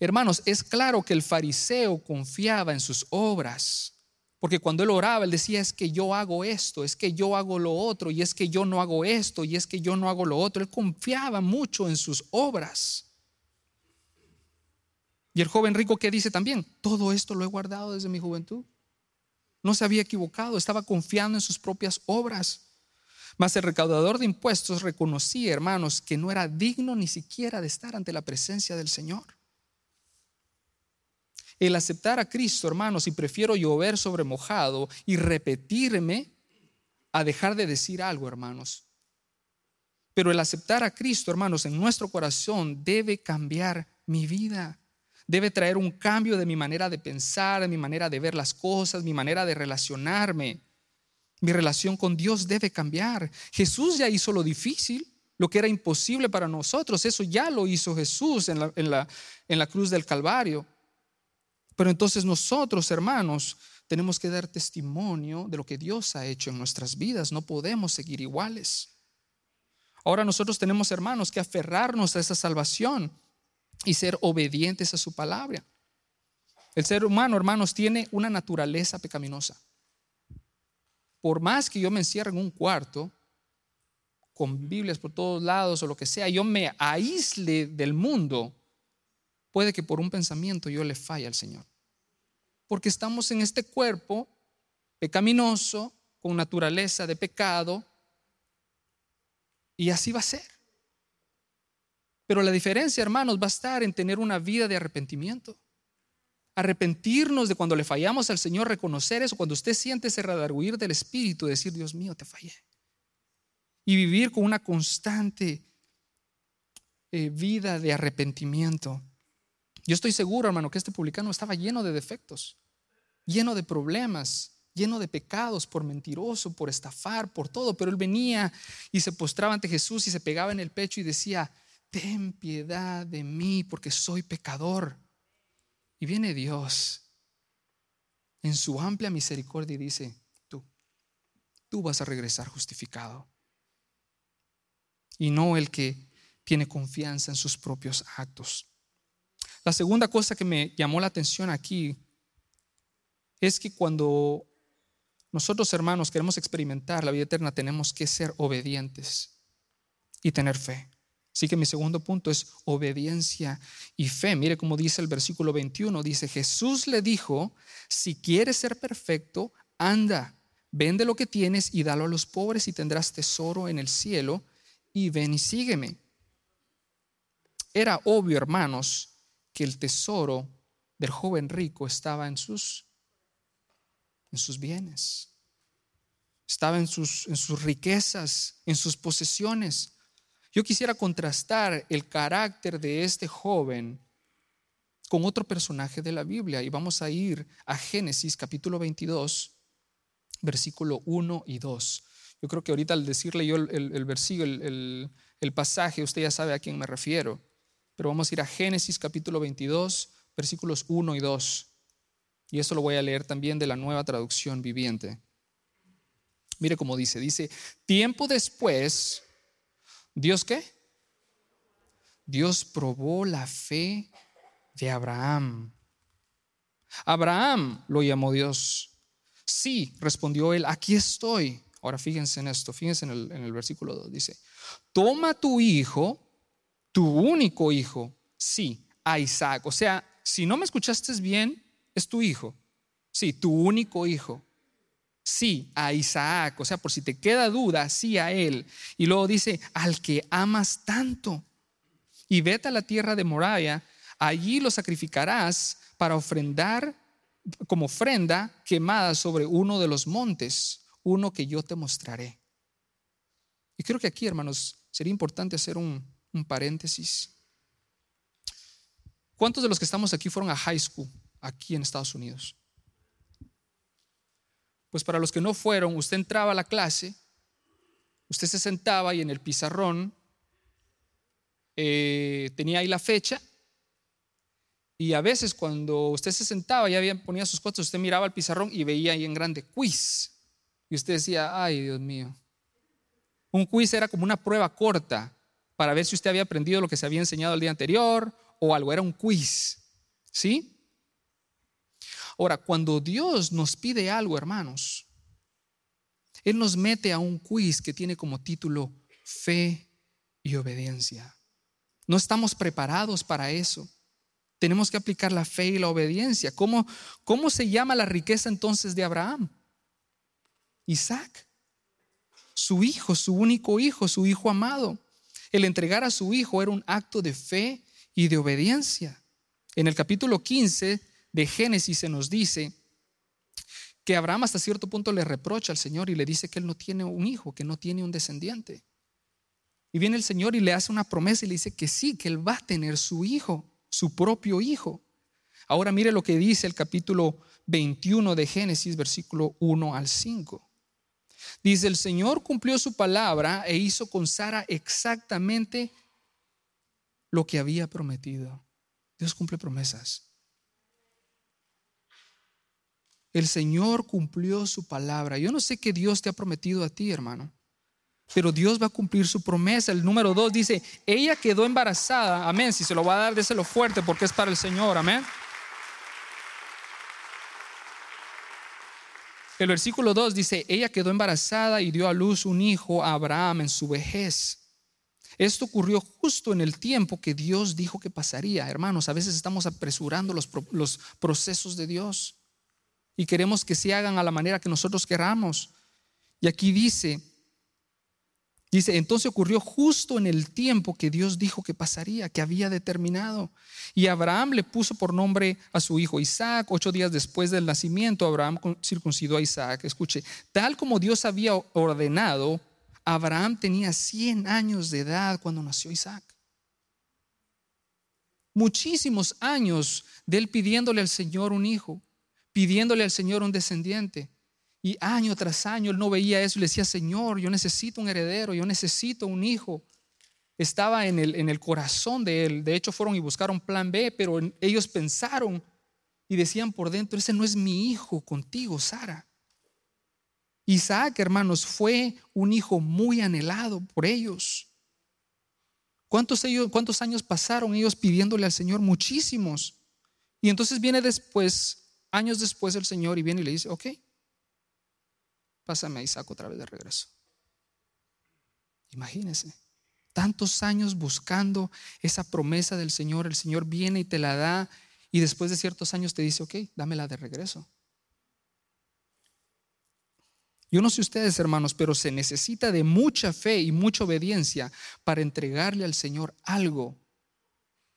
Hermanos, es claro que el fariseo confiaba en sus obras, porque cuando él oraba, él decía, es que yo hago esto, es que yo hago lo otro, y es que yo no hago esto, y es que yo no hago lo otro. Él confiaba mucho en sus obras. Y el joven rico que dice también, todo esto lo he guardado desde mi juventud. No se había equivocado, estaba confiando en sus propias obras. Mas el recaudador de impuestos reconocía, hermanos, que no era digno ni siquiera de estar ante la presencia del Señor. El aceptar a Cristo, hermanos, y prefiero llover sobre mojado y repetirme a dejar de decir algo, hermanos. Pero el aceptar a Cristo, hermanos, en nuestro corazón debe cambiar mi vida debe traer un cambio de mi manera de pensar, de mi manera de ver las cosas, mi manera de relacionarme. Mi relación con Dios debe cambiar. Jesús ya hizo lo difícil, lo que era imposible para nosotros. Eso ya lo hizo Jesús en la, en la, en la cruz del Calvario. Pero entonces nosotros, hermanos, tenemos que dar testimonio de lo que Dios ha hecho en nuestras vidas. No podemos seguir iguales. Ahora nosotros tenemos, hermanos, que aferrarnos a esa salvación y ser obedientes a su palabra. El ser humano, hermanos, tiene una naturaleza pecaminosa. Por más que yo me encierre en un cuarto con Biblias por todos lados o lo que sea, yo me aísle del mundo, puede que por un pensamiento yo le falle al Señor. Porque estamos en este cuerpo pecaminoso, con naturaleza de pecado, y así va a ser. Pero la diferencia, hermanos, va a estar en tener una vida de arrepentimiento. Arrepentirnos de cuando le fallamos al Señor, reconocer eso, cuando usted siente ese redarguir del Espíritu, decir, Dios mío, te fallé. Y vivir con una constante eh, vida de arrepentimiento. Yo estoy seguro, hermano, que este publicano estaba lleno de defectos, lleno de problemas, lleno de pecados, por mentiroso, por estafar, por todo, pero él venía y se postraba ante Jesús y se pegaba en el pecho y decía, ten piedad de mí porque soy pecador. Y viene Dios en su amplia misericordia y dice, tú, tú vas a regresar justificado. Y no el que tiene confianza en sus propios actos. La segunda cosa que me llamó la atención aquí es que cuando nosotros hermanos queremos experimentar la vida eterna tenemos que ser obedientes y tener fe. Así que mi segundo punto es obediencia y fe. Mire cómo dice el versículo 21. Dice, Jesús le dijo, si quieres ser perfecto, anda, vende lo que tienes y dalo a los pobres y tendrás tesoro en el cielo y ven y sígueme. Era obvio, hermanos, que el tesoro del joven rico estaba en sus, en sus bienes, estaba en sus, en sus riquezas, en sus posesiones. Yo quisiera contrastar el carácter de este joven con otro personaje de la Biblia y vamos a ir a Génesis capítulo 22, versículo 1 y 2. Yo creo que ahorita al decirle yo el, versículo, el, el pasaje, usted ya sabe a quién me refiero, pero vamos a ir a Génesis capítulo 22, versículos 1 y 2. Y esto lo voy a leer también de la nueva traducción viviente. Mire cómo dice, dice, tiempo después, ¿Dios qué? Dios probó la fe de Abraham. Abraham lo llamó Dios. Sí, respondió él, aquí estoy. Ahora fíjense en esto, fíjense en el, versículo 2. Dice, toma tu hijo, tu único hijo, sí, a Isaac. O sea, si no me escuchaste bien, es tu hijo. Sí, tu único hijo sí a Isaac, o sea, por si te queda duda, sí a él. Y luego dice, al que amas tanto. Y vete a la tierra de Moraya, allí lo sacrificarás para ofrendar como ofrenda quemada sobre uno de los montes, uno que yo te mostraré. Y creo que aquí, hermanos, sería importante hacer un, un paréntesis. ¿Cuántos de los que estamos aquí fueron a high school aquí en Estados Unidos? Pues para los que no fueron, usted entraba a la clase usted se sentaba y en el pizarrón eh, tenía ahí la fecha y a veces cuando usted se sentaba, ya ponía sus cosas, usted miraba el pizarrón y veía ahí en grande quiz. Y usted decía, ay Dios mío. Un quiz era como una prueba corta para ver si usted había aprendido lo que se había enseñado el día anterior o algo. Era un quiz. ¿Sí? Ahora, cuando Dios nos pide algo, hermanos, Él nos mete a un quiz que tiene como título fe y obediencia. No estamos preparados para eso. Tenemos que aplicar la fe y la obediencia. ¿Cómo, cómo se llama la riqueza entonces de Abraham? Isaac, su hijo, su único hijo, su hijo amado. El entregar a su hijo era un acto de fe y de obediencia. En el capítulo 15 de Génesis se nos dice que Abraham hasta cierto punto le reprocha al Señor y le dice que él no tiene un hijo, que no tiene un descendiente. Y viene el Señor y le hace una promesa y le dice que sí, que él va a tener su hijo su propio hijo. Ahora mire lo que dice el capítulo 21 de Génesis, versículo 1 al 5. Dice, el Señor cumplió su palabra e hizo con Sara exactamente lo que había prometido. Dios cumple promesas. El Señor cumplió su palabra. Yo no sé qué Dios te ha prometido a ti, hermano pero Dios va a cumplir su promesa. El número dos dice, ella quedó embarazada, amén, si se lo va a dar, déselo fuerte porque es para el Señor, amén. El versículo 2 dice, ella quedó embarazada y dio a luz un hijo a Abraham en su vejez. Esto ocurrió justo en el tiempo que Dios dijo que pasaría. Hermanos, a veces estamos apresurando los, los procesos de Dios y queremos que se hagan a la manera que nosotros queramos. Y aquí dice, Dice, entonces ocurrió justo en el tiempo que Dios dijo que pasaría, que había determinado. Y Abraham le puso por nombre a su hijo Isaac. Ocho días después del nacimiento, Abraham circuncidó a Isaac. Escuche, tal como Dios había ordenado, Abraham tenía 100 años de edad cuando nació Isaac. Muchísimos años de él pidiéndole al Señor un hijo, pidiéndole al Señor un descendiente. Y año tras año él no veía eso y le decía, Señor, yo necesito un heredero, yo necesito un hijo. Estaba en el, en el corazón de él. De hecho, fueron y buscaron plan B, pero ellos pensaron y decían por dentro, ese no es mi hijo contigo, Sara. Isaac, hermanos, fue un hijo muy anhelado por ellos. ¿Cuántos, ellos, ¿Cuántos años pasaron ellos pidiéndole al Señor? Muchísimos. Y entonces viene después, años después el Señor y viene y le dice, ok, pásame a Isaac otra vez de regreso. Imagínese, tantos años buscando esa promesa del Señor, el Señor viene y te la da y después de ciertos años te dice, ok, dámela de regreso. Yo no sé ustedes, hermanos, pero se necesita de mucha fe y mucha obediencia para entregarle al Señor algo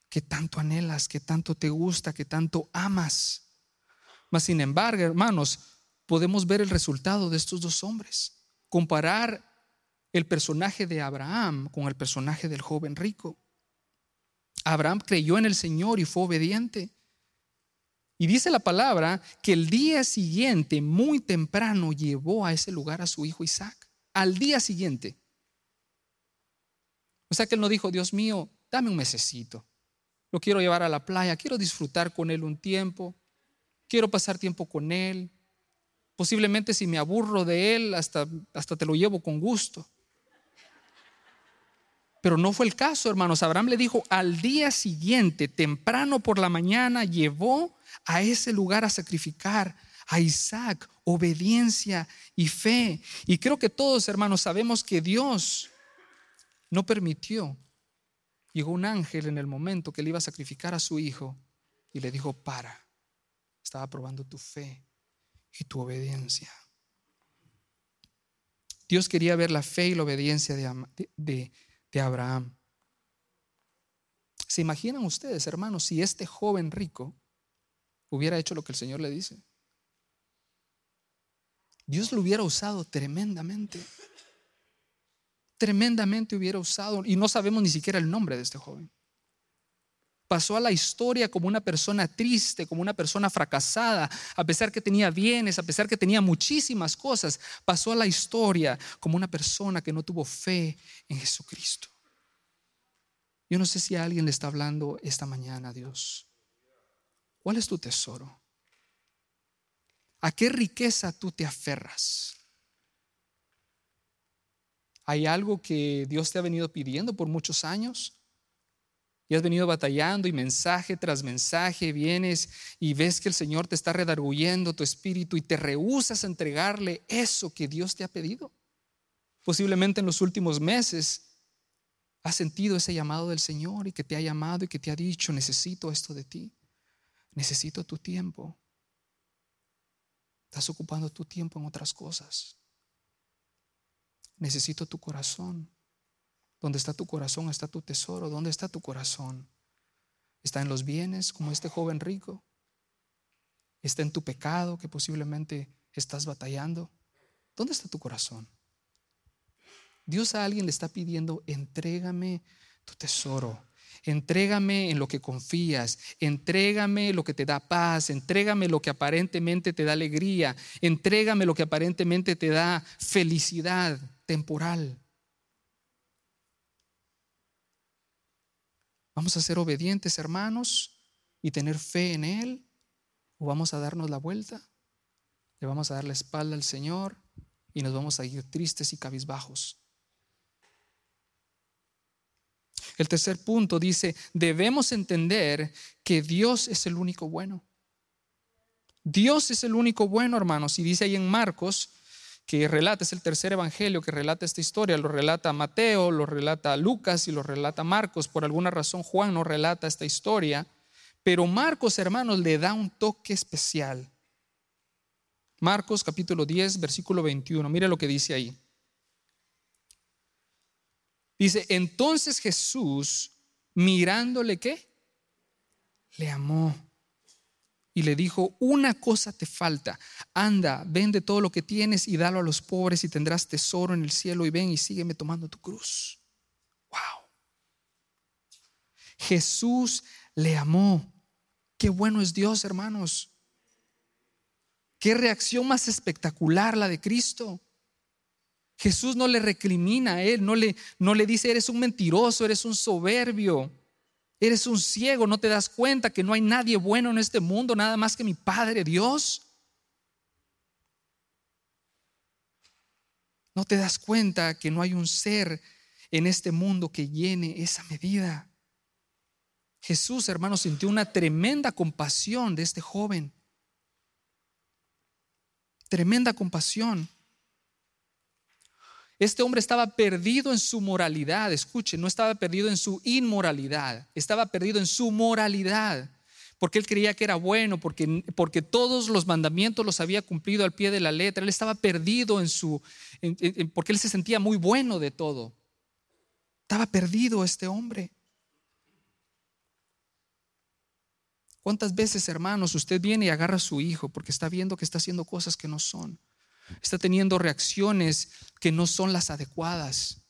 que tanto anhelas, que tanto te gusta, que tanto amas. Mas, sin embargo, hermanos, podemos ver el resultado de estos dos hombres. Comparar el personaje de Abraham con el personaje del joven rico. Abraham creyó en el Señor y fue obediente. Y dice la palabra que el día siguiente, muy temprano, llevó a ese lugar a su hijo Isaac. Al día siguiente. O sea que él no dijo, Dios mío, dame un mesecito. Lo quiero llevar a la playa, quiero disfrutar con él un tiempo, quiero pasar tiempo con él, Posiblemente si me aburro de él, hasta, hasta te lo llevo con gusto. Pero no fue el caso, hermanos. Abraham le dijo, al día siguiente, temprano por la mañana, llevó a ese lugar a sacrificar a Isaac, obediencia y fe. Y creo que todos, hermanos, sabemos que Dios no permitió. Llegó un ángel en el momento que le iba a sacrificar a su hijo y le dijo, para, estaba probando tu fe y tu obediencia. Dios quería ver la fe y la obediencia de, Abraham. ¿Se imaginan ustedes, hermanos, si este joven rico hubiera hecho lo que el Señor le dice? Dios lo hubiera usado tremendamente. Tremendamente hubiera usado, y no sabemos ni siquiera el nombre de este joven pasó a la historia como una persona triste, como una persona fracasada, a pesar que tenía bienes, a pesar que tenía muchísimas cosas, pasó a la historia como una persona que no tuvo fe en Jesucristo. Yo no sé si a alguien le está hablando esta mañana, Dios. ¿Cuál es tu tesoro? ¿A qué riqueza tú te aferras? ¿Hay algo que Dios te ha venido pidiendo por muchos años? Y has venido batallando y mensaje tras mensaje vienes y ves que el Señor te está redarguyendo tu espíritu y te rehusas a entregarle eso que Dios te ha pedido. Posiblemente en los últimos meses has sentido ese llamado del Señor y que te ha llamado y que te ha dicho, necesito esto de ti, necesito tu tiempo. Estás ocupando tu tiempo en otras cosas. Necesito tu corazón. Donde está tu corazón está tu tesoro. ¿Dónde está tu corazón? ¿Está en los bienes como este joven rico? ¿Está en tu pecado que posiblemente estás batallando? ¿Dónde está tu corazón? Dios a alguien le está pidiendo, entrégame tu tesoro. Entrégame en lo que confías, entrégame lo que te da paz, entrégame lo que aparentemente te da alegría, entrégame lo que aparentemente te da felicidad temporal. ¿Vamos a ser obedientes, hermanos, y tener fe en Él? ¿O vamos a darnos la vuelta? ¿Le vamos a dar la espalda al Señor y nos vamos a ir tristes y cabizbajos? El tercer punto dice, debemos entender que Dios es el único bueno. Dios es el único bueno, hermanos. Y dice ahí en Marcos, que relata, es el tercer evangelio que relata esta historia, lo relata Mateo, lo relata Lucas y lo relata Marcos. Por alguna razón Juan no relata esta historia, pero Marcos, hermanos, le da un toque especial. Marcos capítulo 10, versículo 21, mire lo que dice ahí. Dice, entonces Jesús, mirándole, ¿qué? Le amó y le dijo, una cosa te falta, anda, vende todo lo que tienes y dalo a los pobres y tendrás tesoro en el cielo y ven y sígueme tomando tu cruz. Wow. Jesús le amó. Qué bueno es Dios, hermanos. Qué reacción más espectacular la de Cristo. Jesús no le recrimina a él, no le, no le dice, eres un mentiroso, eres un soberbio, eres un ciego, no te das cuenta que no hay nadie bueno en este mundo, nada más que mi Padre Dios. No te das cuenta que no hay un ser en este mundo que llene esa medida. Jesús, hermano, sintió una tremenda compasión de este joven. Tremenda compasión. Este hombre estaba perdido en su moralidad, escuche, no estaba perdido en su inmoralidad, estaba perdido en su moralidad, porque él creía que era bueno, porque, porque todos los mandamientos los había cumplido al pie de la letra, él estaba perdido en su, porque él se sentía muy bueno de todo. Estaba perdido este hombre. ¿Cuántas veces, hermanos, usted viene y agarra a su hijo porque está viendo que está haciendo cosas que no son? Está teniendo reacciones que no son las adecuadas.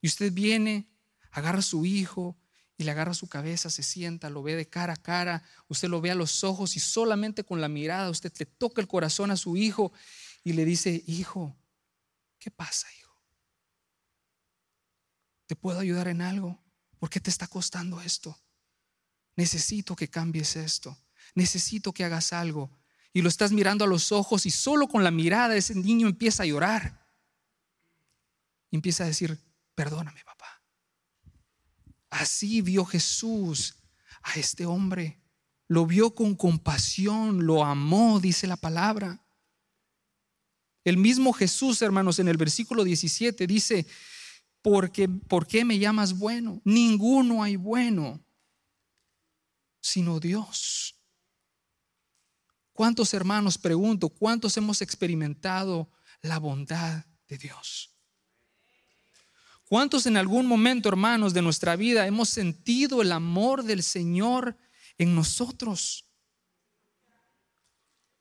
Y usted viene, agarra a su hijo y le agarra su cabeza, se sienta, lo ve de cara a cara, usted lo ve a los ojos y solamente con la mirada usted le toca el corazón a su hijo y le dice, hijo, ¿qué pasa, hijo? ¿Te puedo ayudar en algo? ¿Por qué te está costando esto? Necesito que cambies esto. Necesito que hagas algo y lo estás mirando a los ojos y solo con la mirada ese niño empieza a llorar. Y empieza a decir, perdóname papá. Así vio Jesús a este hombre. Lo vio con compasión, lo amó, dice la palabra. El mismo Jesús, hermanos, en el versículo 17 dice, porque, ¿por qué me llamas bueno? Ninguno hay bueno, sino Dios. ¿Cuántos hermanos, pregunto, cuántos hemos experimentado la bondad de Dios? ¿Cuántos en algún momento, hermanos, de nuestra vida hemos sentido el amor del Señor en nosotros?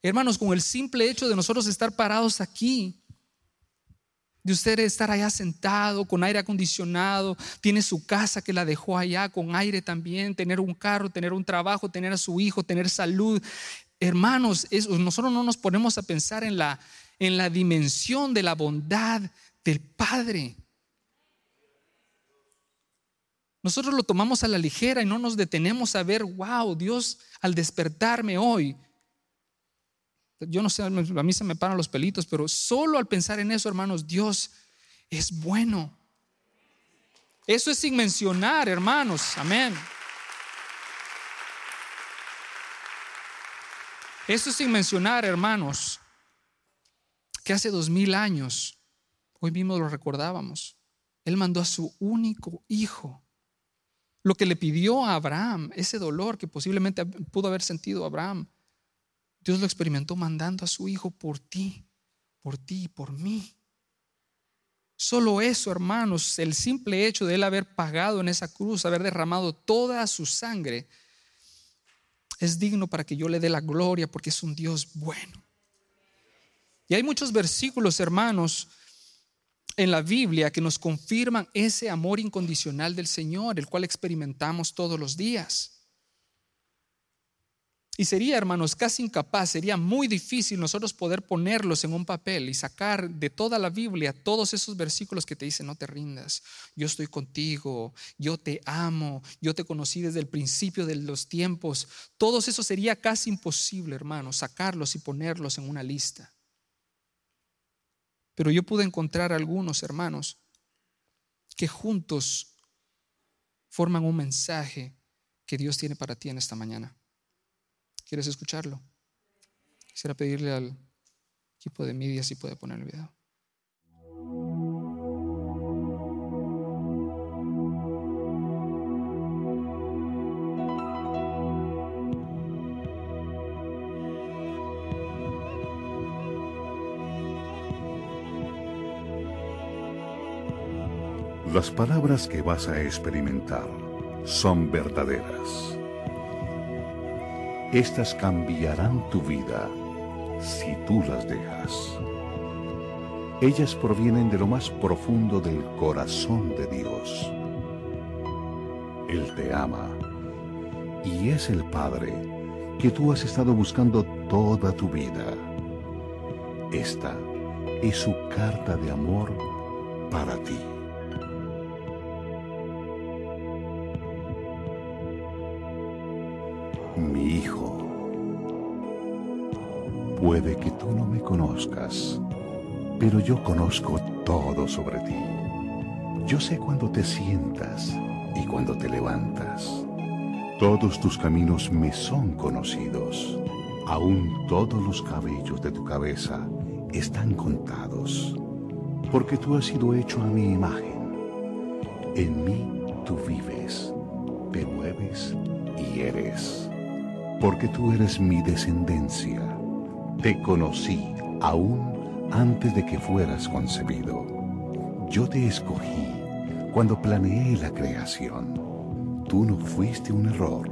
Hermanos, con el simple hecho de nosotros estar parados aquí, de usted estar allá sentado con aire acondicionado, tiene su casa que la dejó allá con aire también, tener un carro, tener un trabajo, tener a su hijo, tener salud. Hermanos, nosotros no nos ponemos a pensar en la, en la dimensión de la bondad del Padre. Nosotros lo tomamos a la ligera y no nos detenemos a ver, wow, Dios al despertarme hoy. Yo no sé, a mí se me paran los pelitos, pero solo al pensar en eso, hermanos, Dios es bueno. Eso es sin mencionar, hermanos. Amén. Eso es sin mencionar, hermanos, que hace dos mil años, hoy mismo lo recordábamos, Él mandó a su único hijo lo que le pidió a Abraham, ese dolor que posiblemente pudo haber sentido Abraham, Dios lo experimentó mandando a su hijo por ti, por ti y por mí. Solo eso, hermanos, el simple hecho de él haber pagado en esa cruz, haber derramado toda su sangre, es digno para que yo le dé la gloria porque es un Dios bueno. Y hay muchos versículos, hermanos, en la Biblia que nos confirman ese amor incondicional del Señor, el cual experimentamos todos los días. Y sería, hermanos, casi incapaz, sería muy difícil nosotros poder ponerlos en un papel y sacar de toda la Biblia todos esos versículos que te dicen, no te rindas, yo estoy contigo, yo te amo, yo te conocí desde el principio de los tiempos. Todos eso sería casi imposible, hermanos, sacarlos y ponerlos en una lista. Pero yo pude encontrar algunos hermanos que juntos forman un mensaje que Dios tiene para ti en esta mañana. ¿Quieres escucharlo? Quisiera pedirle al equipo de media si puede poner el video. Las palabras que vas a experimentar son verdaderas. Estas cambiarán tu vida si tú las dejas. Ellas provienen de lo más profundo del corazón de Dios. Él te ama y es el Padre que tú has estado buscando toda tu vida. Esta es su carta de amor para ti. Hijo. Puede que tú no me conozcas, pero yo conozco todo sobre ti. Yo sé cuando te sientas y cuando te levantas. Todos tus caminos me son conocidos. Aún todos los cabellos de tu cabeza están contados, porque tú has sido hecho a mi imagen. En mí tú vives, te mueves y eres porque tú eres mi descendencia. Te conocí aún antes de que fueras concebido. Yo te escogí cuando planeé la creación. Tú no fuiste un error,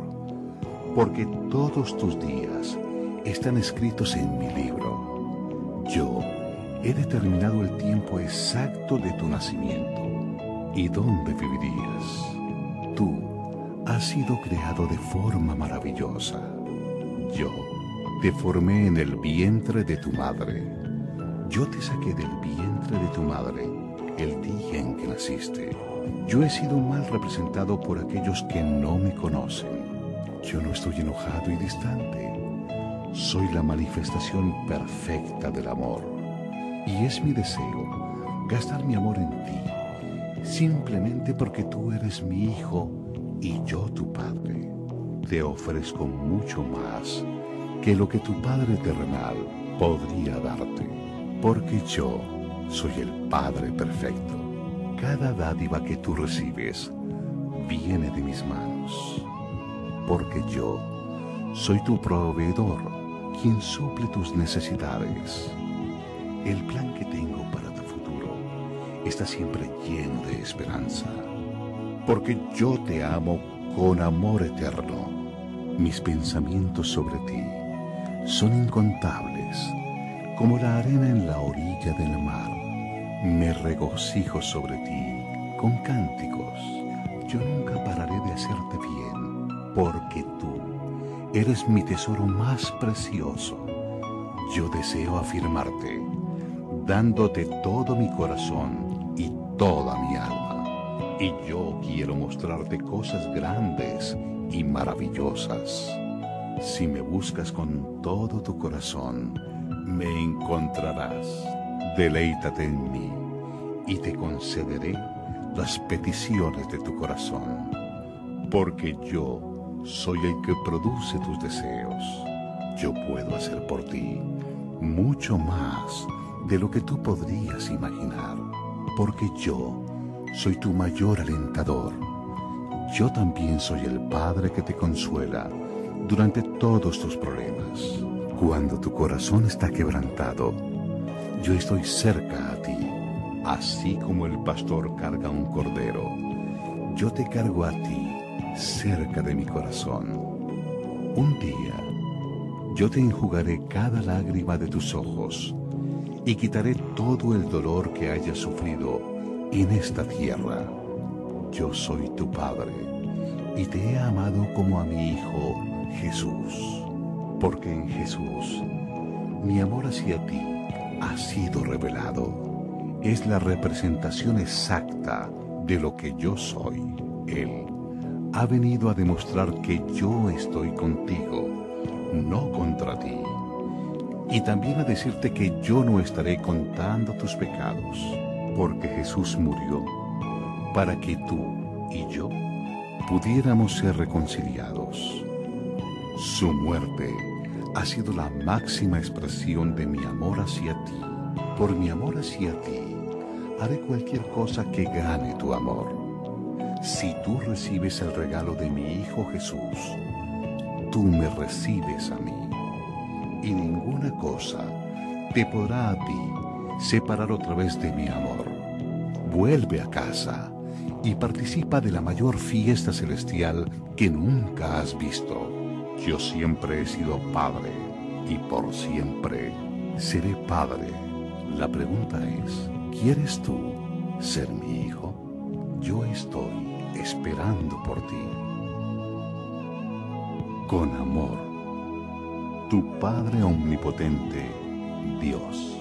porque todos tus días están escritos en mi libro. Yo he determinado el tiempo exacto de tu nacimiento y dónde vivirías. Tú has sido creado de forma maravillosa yo te formé en el vientre de tu madre. Yo te saqué del vientre de tu madre el día en que naciste. Yo he sido mal representado por aquellos que no me conocen. Yo no estoy enojado y distante. Soy la manifestación perfecta del amor. Y es mi deseo gastar mi amor en ti, simplemente porque tú eres mi hijo y yo tu padre te ofrezco mucho más que lo que tu Padre terrenal podría darte, porque yo soy el Padre perfecto. Cada dádiva que tú recibes viene de mis manos, porque yo soy tu proveedor, quien suple tus necesidades. El plan que tengo para tu futuro está siempre lleno de esperanza, porque yo te amo con amor eterno mis pensamientos sobre ti son incontables, como la arena en la orilla del mar. Me regocijo sobre ti con cánticos. Yo nunca pararé de hacerte bien, porque tú eres mi tesoro más precioso. Yo deseo afirmarte, dándote todo mi corazón y toda mi alma. Y yo quiero mostrarte cosas grandes y maravillosas. Si me buscas con todo tu corazón, me encontrarás. Deleítate en mí y te concederé las peticiones de tu corazón, porque yo soy el que produce tus deseos. Yo puedo hacer por ti mucho más de lo que tú podrías imaginar, porque yo soy tu mayor alentador. Yo también soy el Padre que te consuela durante todos tus problemas. Cuando tu corazón está quebrantado, yo estoy cerca a ti, así como el pastor carga un cordero. Yo te cargo a ti cerca de mi corazón. Un día yo te enjugaré cada lágrima de tus ojos y quitaré todo el dolor que hayas sufrido en esta tierra. Yo soy tu Padre y te he amado como a mi Hijo Jesús, porque en Jesús mi amor hacia ti ha sido revelado. Es la representación exacta de lo que yo soy. Él ha venido a demostrar que yo estoy contigo, no contra ti. Y también a decirte que yo no estaré contando tus pecados, porque Jesús murió para que tú y yo pudiéramos ser reconciliados. Su muerte ha sido la máxima expresión de mi amor hacia ti. Por mi amor hacia ti, haré cualquier cosa que gane tu amor. Si tú recibes el regalo de mi Hijo Jesús, tú me recibes a mí. Y ninguna cosa te podrá a ti separar otra vez de mi amor. Vuelve a casa y participa de la mayor fiesta celestial que nunca has visto. Yo siempre he sido padre y por siempre seré padre. La pregunta es, ¿quieres tú ser mi hijo? Yo estoy esperando por ti. Con amor, tu Padre Omnipotente, Dios.